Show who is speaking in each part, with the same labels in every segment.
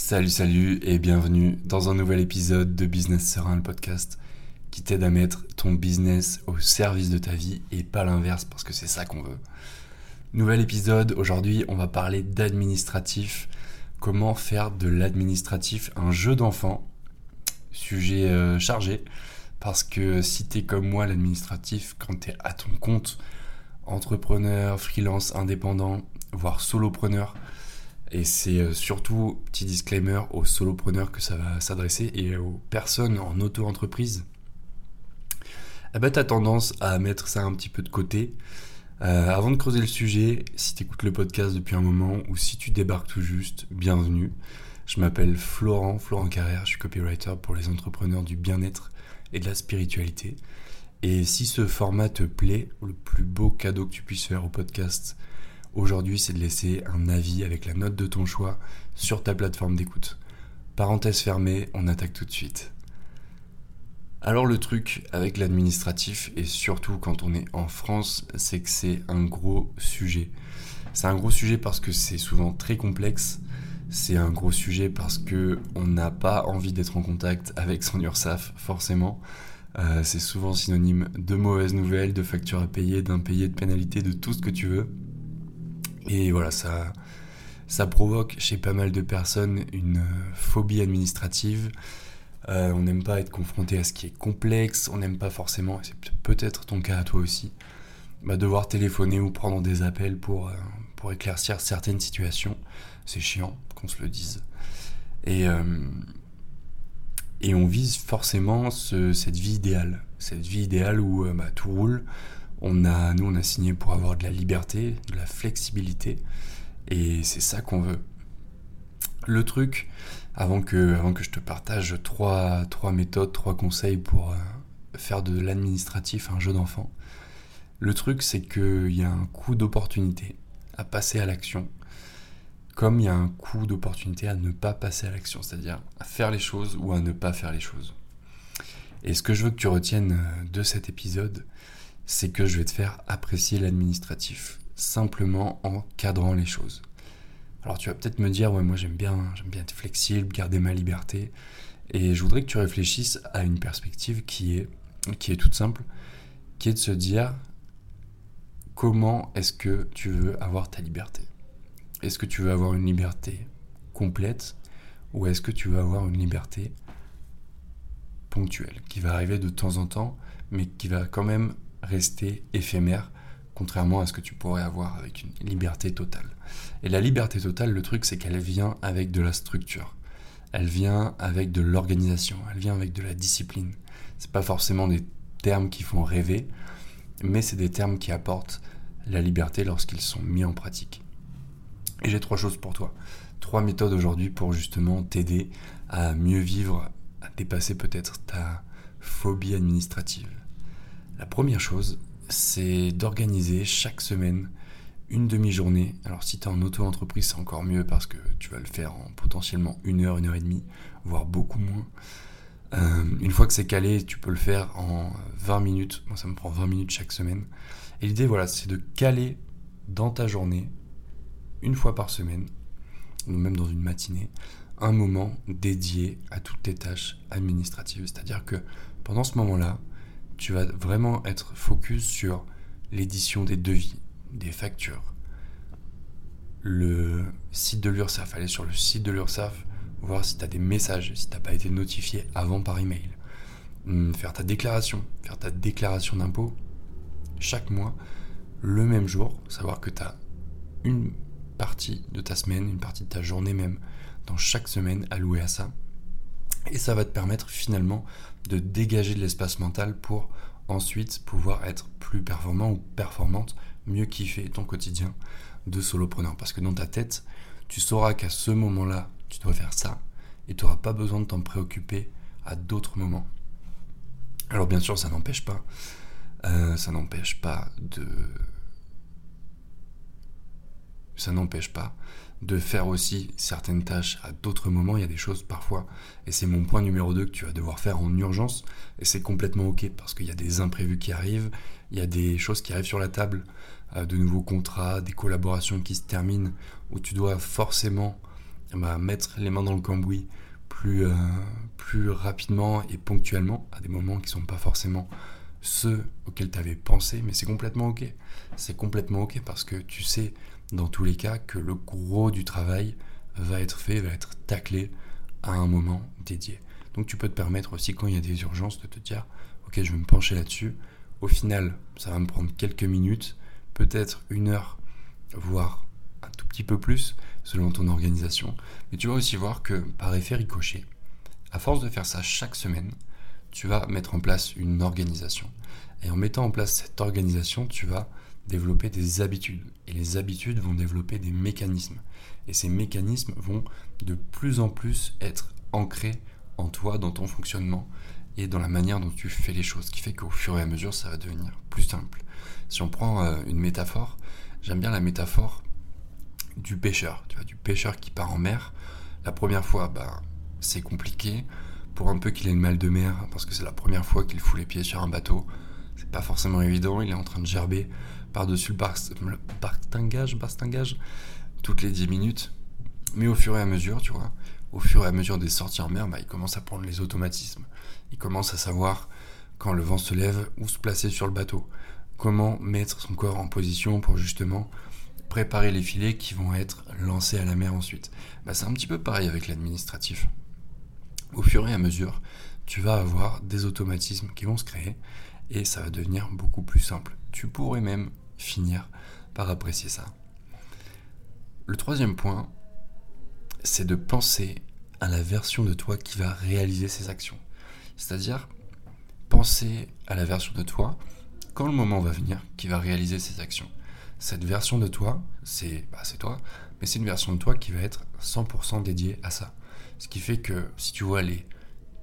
Speaker 1: Salut, salut et bienvenue dans un nouvel épisode de Business Serein, le podcast qui t'aide à mettre ton business au service de ta vie et pas l'inverse parce que c'est ça qu'on veut. Nouvel épisode, aujourd'hui on va parler d'administratif, comment faire de l'administratif un jeu d'enfant, sujet euh, chargé parce que si t'es comme moi l'administratif quand t'es à ton compte, entrepreneur, freelance, indépendant, voire solopreneur, et c'est euh, surtout, petit disclaimer, aux solopreneurs que ça va s'adresser et aux personnes en auto-entreprise. Eh ben, tu tendance à mettre ça un petit peu de côté. Euh, avant de creuser le sujet, si tu écoutes le podcast depuis un moment ou si tu débarques tout juste, bienvenue. Je m'appelle Florent, Florent Carrère, je suis copywriter pour les entrepreneurs du bien-être et de la spiritualité. Et si ce format te plaît, le plus beau cadeau que tu puisses faire au podcast, aujourd'hui, c'est de laisser un avis avec la note de ton choix sur ta plateforme d'écoute. Parenthèse fermée, on attaque tout de suite. Alors le truc avec l'administratif, et surtout quand on est en France, c'est que c'est un gros sujet. C'est un gros sujet parce que c'est souvent très complexe. C'est un gros sujet parce que on n'a pas envie d'être en contact avec son URSAF, forcément. Euh, c'est souvent synonyme de mauvaises nouvelles, de factures à payer, d'impayés, de pénalités, de tout ce que tu veux. Et voilà, ça, ça provoque chez pas mal de personnes une phobie administrative. Euh, on n'aime pas être confronté à ce qui est complexe, on n'aime pas forcément, c'est peut-être ton cas à toi aussi, bah, devoir téléphoner ou prendre des appels pour, euh, pour éclaircir certaines situations. C'est chiant qu'on se le dise. Et, euh, et on vise forcément cette vie idéale. Cette vie idéale où bah, tout roule, on a, nous, on a signé pour avoir de la liberté, de la flexibilité, et c'est ça qu'on veut. Le truc, avant que, avant que je te partage trois, trois méthodes, trois conseils pour euh, faire de l'administratif un jeu d'enfant, le truc, c'est qu'il y a un coût d'opportunité à passer à l'action, comme il y a un coût d'opportunité à ne pas passer à l'action, c'est-à-dire à faire les choses ou à ne pas faire les choses. Et ce que je veux que tu retiennes euh, de cet épisode, c'est que je vais te faire apprécier l'administratif, simplement en cadrant les choses. Alors tu vas peut-être me dire, ouais, moi j'aime bien, j'aime bien être flexible, garder ma liberté, et je voudrais que tu réfléchisses à une perspective qui est, qui est toute simple, qui est de se dire, comment est-ce que tu veux avoir ta liberté? Est-ce que tu veux avoir une liberté complète, ou est-ce que tu veux avoir une liberté ponctuelle, qui va arriver de temps en temps, mais qui va quand même rester éphémère, contrairement à ce que tu pourrais avoir avec une liberté totale. Et la liberté totale, le truc, c'est qu'elle vient avec de la structure. Elle vient avec de l'organisation, elle vient avec de la discipline. C'est pas forcément des termes qui font rêver, mais c'est des termes qui apportent la liberté lorsqu'ils sont mis en pratique. Et j'ai trois choses pour toi. Trois méthodes aujourd'hui pour justement t'aider à mieux vivre, à dépasser peut-être ta phobie administrative. La première chose, c'est d'organiser chaque semaine une demi-journée. Alors si tu es en auto-entreprise, c'est encore mieux parce que tu vas le faire en potentiellement une heure, une heure et demie, voire beaucoup moins. Euh, une fois que c'est calé, tu peux le faire en 20 minutes. Moi, ça me prend 20 minutes chaque semaine. Et l'idée, voilà, c'est de caler dans ta journée, une fois par semaine, ou même dans une matinée, un moment dédié à toutes tes tâches administratives. C'est-à-dire que pendant ce moment-là, tu vas vraiment être focus sur l'édition des devis, des factures. Le site de l'URSSAF, aller sur le site de l'URSSAF, voir si tu as des messages, si tu n'as pas été notifié avant par email. Hmm, faire ta déclaration, faire ta déclaration d'impôt chaque mois, le même jour, savoir que tu as une partie de ta semaine, une partie de ta journée même, dans chaque semaine allouée à ça. Et ça va te permettre finalement de dégager de l'espace mental pour ensuite pouvoir être plus performant ou performante, mieux kiffer ton quotidien de solopreneur. Parce que dans ta tête, tu sauras qu'à ce moment-là, tu dois faire ça et tu n'auras pas besoin de t'en préoccuper à d'autres moments. Alors bien sûr, ça n'empêche pas, euh, ça n'empêche pas de, ça n'empêche pas de faire aussi certaines tâches à d'autres moments. Il y a des choses parfois, et c'est mon point numéro 2 que tu vas devoir faire en urgence, et c'est complètement ok parce qu'il y a des imprévus qui arrivent, il y a des choses qui arrivent sur la table, euh, de nouveaux contrats, des collaborations qui se terminent, où tu dois forcément bah, mettre les mains dans le cambouis plus, euh, plus rapidement et ponctuellement, à des moments qui ne sont pas forcément ceux auxquels tu avais pensé, mais c'est complètement ok. C'est complètement ok parce que tu sais dans tous les cas que le gros du travail va être fait, va être taclé à un moment dédié. Donc tu peux te permettre aussi quand il y a des urgences de te dire ok je vais me pencher là-dessus. Au final ça va me prendre quelques minutes, peut-être une heure, voire un tout petit peu plus selon ton organisation. Mais tu vas aussi voir que par effet ricochet, à force de faire ça chaque semaine, tu vas mettre en place une organisation. Et en mettant en place cette organisation, tu vas développer des habitudes. Et les habitudes vont développer des mécanismes. Et ces mécanismes vont de plus en plus être ancrés en toi, dans ton fonctionnement et dans la manière dont tu fais les choses. Ce qui fait qu'au fur et à mesure, ça va devenir plus simple. Si on prend euh, une métaphore, j'aime bien la métaphore du pêcheur. Tu vois, du pêcheur qui part en mer. La première fois, bah, c'est compliqué pour un peu qu'il ait le mal de mer, parce que c'est la première fois qu'il fout les pieds sur un bateau. C'est pas forcément évident, il est en train de gerber par-dessus le, bastingage, toutes les 10 minutes. Mais au fur et à mesure, tu vois, au fur et à mesure des sorties en mer, bah, il commence à prendre les automatismes. Il commence à savoir quand le vent se lève, où se placer sur le bateau. Comment mettre son corps en position pour justement préparer les filets qui vont être lancés à la mer ensuite. Bah, c'est un petit peu pareil avec l'administratif au fur et à mesure, tu vas avoir des automatismes qui vont se créer et ça va devenir beaucoup plus simple. Tu pourrais même finir par apprécier ça. Le troisième point, c'est de penser à la version de toi qui va réaliser ces actions. C'est-à-dire penser à la version de toi quand le moment va venir qui va réaliser ces actions. Cette version de toi, c'est bah, toi, mais c'est une version de toi qui va être 100% dédiée à ça. Ce qui fait que si tu vois les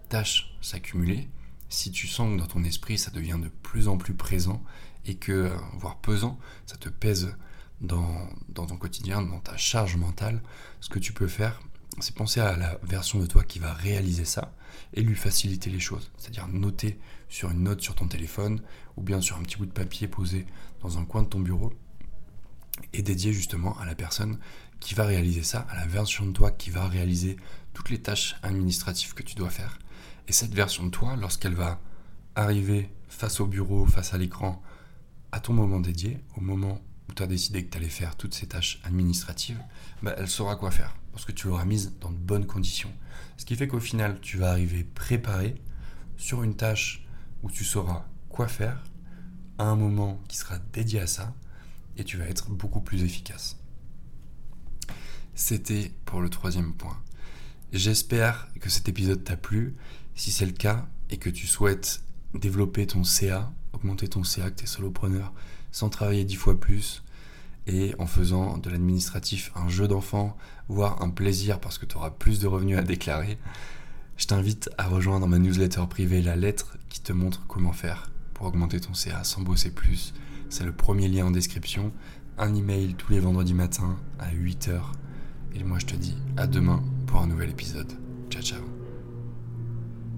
Speaker 1: tâches s'accumuler, si tu sens que dans ton esprit ça devient de plus en plus présent et que, euh, voire pesant, ça te pèse dans, dans ton quotidien, dans ta charge mentale, ce que tu peux faire, c'est penser à la version de toi qui va réaliser ça et lui faciliter les choses. C'est-à-dire noter sur une note sur ton téléphone ou bien sur un petit bout de papier posé dans un coin de ton bureau et dédié justement à la personne qui va réaliser ça, à la version de toi qui va réaliser toutes les tâches administratives que tu dois faire. Et cette version de toi, lorsqu'elle va arriver face au bureau, face à l'écran, à ton moment dédié, au moment où tu as décidé que tu allais faire toutes ces tâches administratives, bah, elle saura quoi faire, parce que tu l'auras mise dans de bonnes conditions. Ce qui fait qu'au final, tu vas arriver préparé sur une tâche où tu sauras quoi faire, à un moment qui sera dédié à ça, et tu vas être beaucoup plus efficace. C'était pour le troisième point. J'espère que cet épisode t'a plu. Si c'est le cas et que tu souhaites développer ton CA, augmenter ton CA, que tu es solopreneur, sans travailler dix fois plus et en faisant de l'administratif un jeu d'enfant, voire un plaisir parce que tu auras plus de revenus à déclarer, je t'invite à rejoindre ma newsletter privée La Lettre qui te montre comment faire pour augmenter ton CA sans bosser plus. C'est le premier lien en description. Un email tous les vendredis matins à 8h. Et moi je te dis à demain pour un nouvel épisode. Ciao ciao